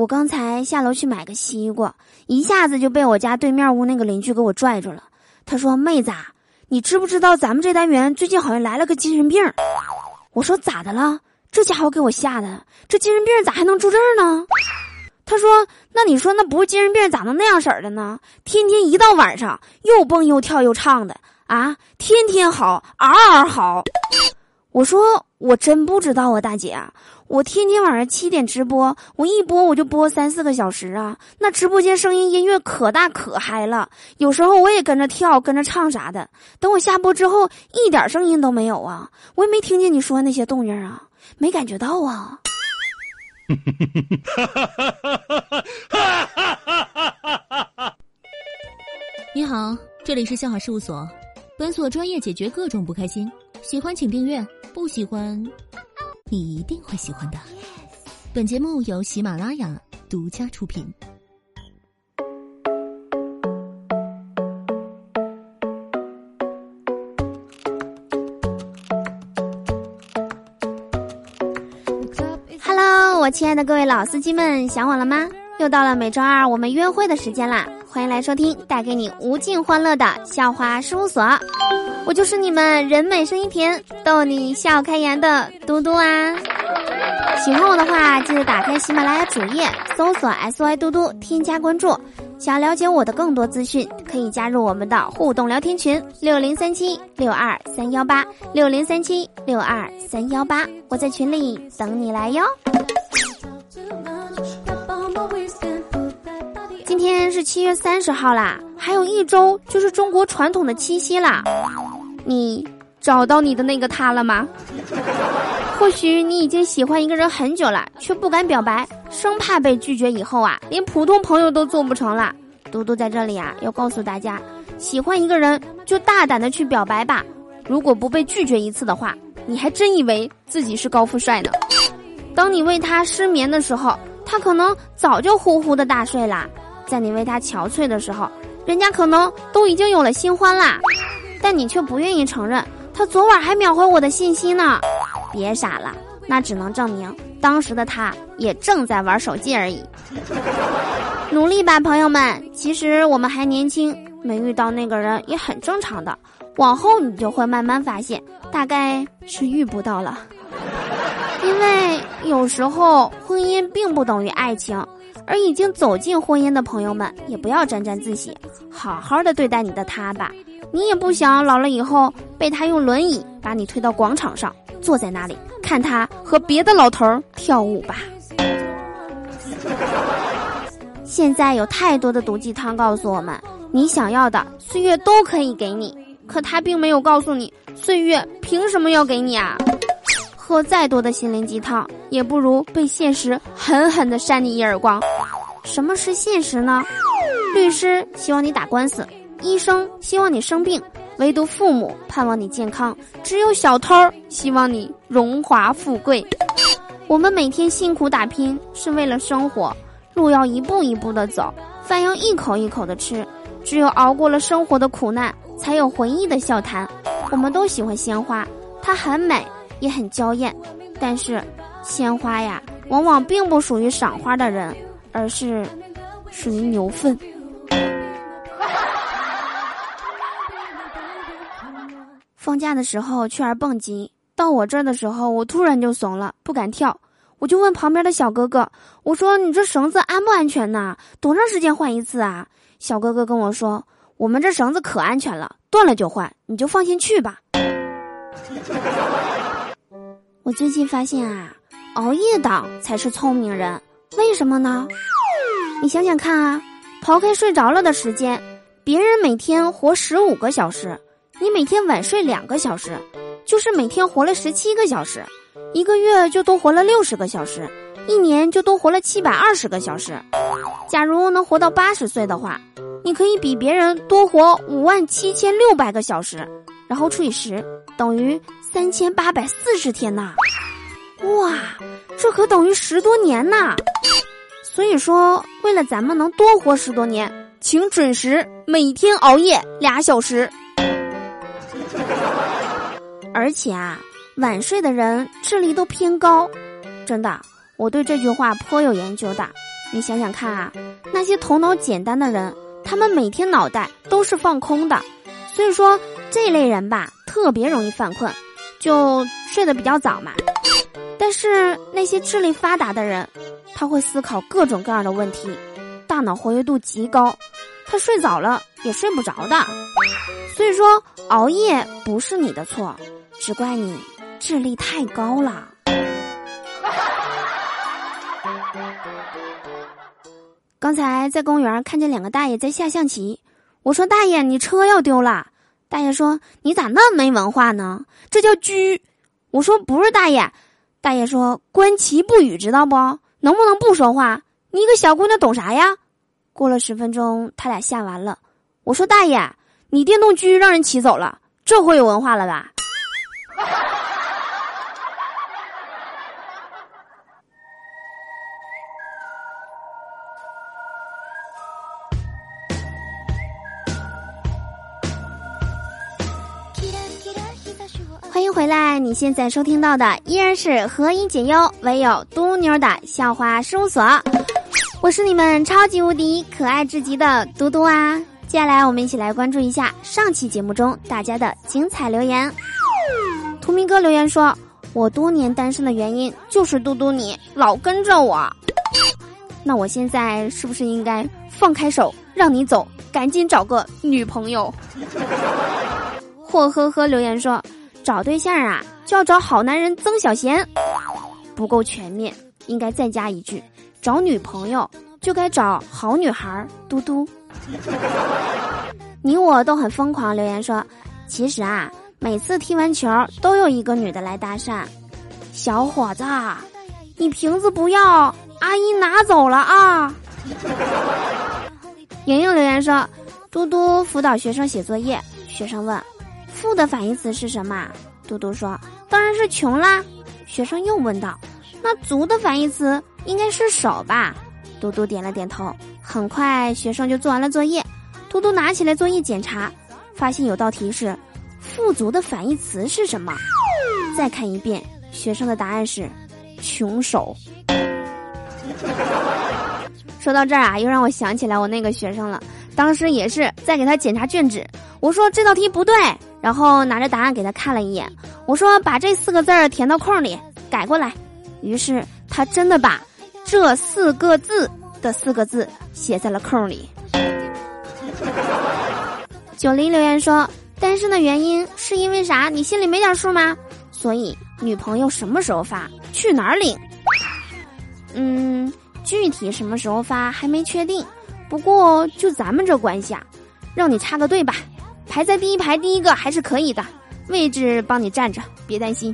我刚才下楼去买个西瓜，一下子就被我家对面屋那个邻居给我拽住了。他说：“妹子，你知不知道咱们这单元最近好像来了个精神病？”我说：“咋的了？”这家伙给我吓的，这精神病咋还能住这儿呢？他说：“那你说那不是精神病咋能那样式儿的呢？天天一到晚上又蹦又跳又唱的啊，天天好，嗷嗷好。”我说：“我真不知道啊，大姐。”我天天晚上七点直播，我一播我就播三四个小时啊！那直播间声音音乐可大可嗨了，有时候我也跟着跳，跟着唱啥的。等我下播之后，一点声音都没有啊！我也没听见你说那些动静啊，没感觉到啊。你好，这里是笑话事务所，本所专业解决各种不开心，喜欢请订阅，不喜欢。你一定会喜欢的。本节目由喜马拉雅独家出品。Hello，我亲爱的各位老司机们，想我了吗？又到了每周二我们约会的时间啦！欢迎来收听带给你无尽欢乐的笑话事务所。我就是你们人美声音甜、逗你笑开颜的嘟嘟啊！喜欢我的话，记得打开喜马拉雅主页，搜索 S Y 嘟嘟，添加关注。想了解我的更多资讯，可以加入我们的互动聊天群：六零三七六二三幺八六零三七六二三幺八。我在群里等你来哟。是七月三十号啦，还有一周就是中国传统的七夕啦。你找到你的那个他了吗？或许你已经喜欢一个人很久了，却不敢表白，生怕被拒绝以后啊，连普通朋友都做不成了。嘟嘟在这里啊，要告诉大家，喜欢一个人就大胆的去表白吧。如果不被拒绝一次的话，你还真以为自己是高富帅呢。当你为他失眠的时候，他可能早就呼呼的大睡啦；在你为他憔悴的时候，人家可能都已经有了新欢啦。但你却不愿意承认，他昨晚还秒回我的信息呢。别傻了，那只能证明当时的他也正在玩手机而已。努力吧，朋友们！其实我们还年轻，没遇到那个人也很正常的。往后你就会慢慢发现，大概是遇不到了。因为有时候婚姻并不等于爱情，而已经走进婚姻的朋友们也不要沾沾自喜，好好的对待你的他吧。你也不想老了以后被他用轮椅把你推到广场上，坐在那里看他和别的老头儿跳舞吧。现在有太多的毒鸡汤告诉我们，你想要的岁月都可以给你，可他并没有告诉你，岁月凭什么要给你啊？喝再多的心灵鸡汤，也不如被现实狠狠的扇你一耳光。什么是现实呢？律师希望你打官司。医生希望你生病，唯独父母盼望你健康；只有小偷希望你荣华富贵。我们每天辛苦打拼是为了生活，路要一步一步的走，饭要一口一口的吃。只有熬过了生活的苦难，才有回忆的笑谈。我们都喜欢鲜花，它很美，也很娇艳。但是，鲜花呀，往往并不属于赏花的人，而是属于牛粪。放假的时候去玩蹦极，到我这儿的时候，我突然就怂了，不敢跳。我就问旁边的小哥哥：“我说你这绳子安不安全呐？多长时间换一次啊？”小哥哥跟我说：“我们这绳子可安全了，断了就换，你就放心去吧。”我最近发现啊，熬夜党才是聪明人，为什么呢？你想想看啊，刨开睡着了的时间，别人每天活十五个小时。你每天晚睡两个小时，就是每天活了十七个小时，一个月就多活了六十个小时，一年就多活了七百二十个小时。假如能活到八十岁的话，你可以比别人多活五万七千六百个小时，然后除以十，等于三千八百四十天呐！哇，这可等于十多年呐！所以说，为了咱们能多活十多年，请准时每天熬夜俩小时。而且啊，晚睡的人智力都偏高，真的，我对这句话颇有研究的。你想想看啊，那些头脑简单的人，他们每天脑袋都是放空的，所以说这类人吧，特别容易犯困，就睡得比较早嘛。但是那些智力发达的人，他会思考各种各样的问题，大脑活跃度极高，他睡早了也睡不着的。所以说，熬夜不是你的错，只怪你智力太高了。刚才在公园看见两个大爷在下象棋，我说：“大爷，你车要丢了。”大爷说：“你咋那么没文化呢？这叫拘。”我说：“不是，大爷。”大爷说：“观棋不语，知道不？能不能不说话？你一个小姑娘懂啥呀？”过了十分钟，他俩下完了。我说：“大爷，你电动车让人骑走了，这回有文化了吧？”欢迎回来！你现在收听到的依然是何以解忧，唯有嘟妞的笑话事务所。我是你们超级无敌可爱至极的嘟嘟啊！接下来我们一起来关注一下上期节目中大家的精彩留言。图明哥留言说：“我多年单身的原因就是嘟嘟你老跟着我。”那我现在是不是应该放开手让你走，赶紧找个女朋友？霍呵呵留言说。找对象啊，就要找好男人曾小贤，不够全面，应该再加一句：找女朋友就该找好女孩嘟嘟。你我都很疯狂，留言说，其实啊，每次踢完球都有一个女的来搭讪，小伙子，你瓶子不要，阿姨拿走了啊。莹莹留言说，嘟嘟辅导学生写作业，学生问。富的反义词是什么？嘟嘟说：“当然是穷啦。”学生又问道：“那足的反义词应该是手吧？”嘟嘟点了点头。很快，学生就做完了作业。嘟嘟拿起来作业检查，发现有道题是：“富足的反义词是什么？”再看一遍，学生的答案是：“穷手。”说到这儿啊，又让我想起来我那个学生了。当时也是在给他检查卷纸，我说这道题不对。然后拿着答案给他看了一眼，我说：“把这四个字儿填到空里，改过来。”于是他真的把这四个字的四个字写在了空里。九零留言说：“单身的原因是因为啥？你心里没点数吗？所以女朋友什么时候发？去哪儿领？嗯，具体什么时候发还没确定。不过就咱们这关系啊，让你插个队吧。”排在第一排第一个还是可以的，位置帮你占着，别担心。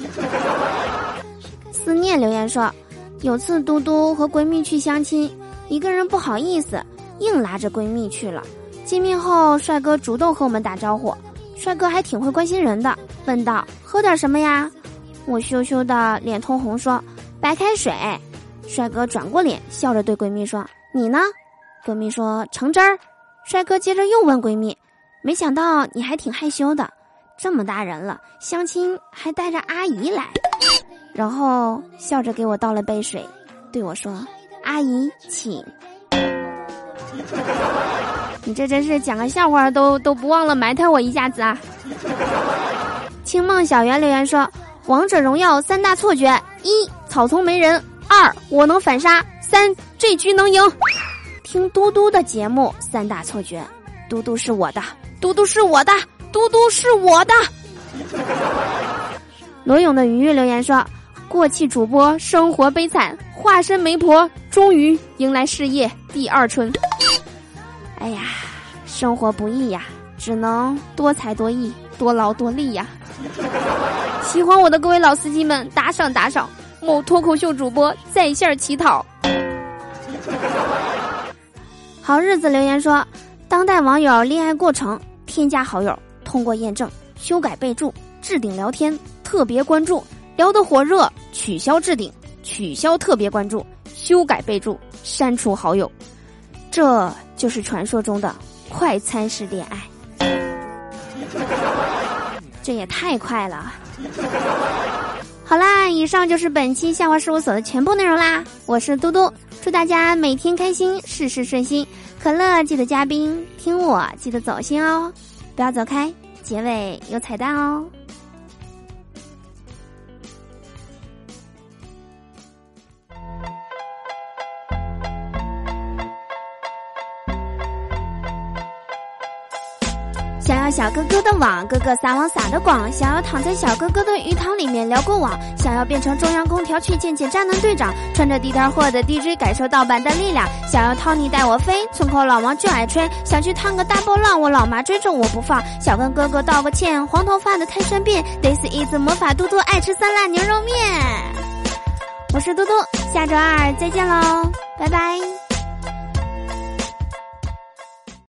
思念留言说，有次嘟嘟和闺蜜去相亲，一个人不好意思，硬拉着闺蜜去了。见面后，帅哥主动和我们打招呼，帅哥还挺会关心人的，问道：“喝点什么呀？”我羞羞的脸通红说：“白开水。”帅哥转过脸，笑着对闺蜜说：“你呢？”闺蜜说：“橙汁儿。”帅哥接着又问闺蜜。没想到你还挺害羞的，这么大人了，相亲还带着阿姨来，然后笑着给我倒了杯水，对我说：“阿姨，请。”你这真是讲个笑话都都不忘了埋汰我一下子啊！清梦小圆留言说：“王者荣耀三大错觉：一草丛没人；二我能反杀；三这局能赢。”听嘟嘟的节目，三大错觉，嘟嘟是我的。嘟嘟是我的，嘟嘟是我的。罗勇的鱼鱼留言说：“过气主播生活悲惨，化身媒婆，终于迎来事业第二春。”哎呀，生活不易呀，只能多才多艺，多劳多力呀。喜欢我的各位老司机们，打赏打赏！某脱口秀主播在线乞讨。好日子留言说。当代网友恋爱过程：添加好友，通过验证，修改备注，置顶聊天，特别关注，聊得火热，取消置顶，取消特别关注，修改备注，删除好友。这就是传说中的快餐式恋爱，这也太快了。好啦，以上就是本期笑话事务所的全部内容啦。我是嘟嘟，祝大家每天开心，事事顺心。可乐记得加冰，听我记得走心哦，不要走开，结尾有彩蛋哦。想要小哥哥的网，哥哥撒网撒的广；想要躺在小哥哥的鱼塘里面聊过网；想要变成中央空调去见见渣男队长，穿着地摊货的 DJ 感受盗版的力量；想要 Tony 带我飞，村口老王就爱吹；想去烫个大波浪，我老妈追着我不放；想跟哥哥道个歉，黄头发的太善变。This is 魔法嘟嘟爱吃酸辣牛肉面。我是嘟嘟，下周二再见喽，拜拜。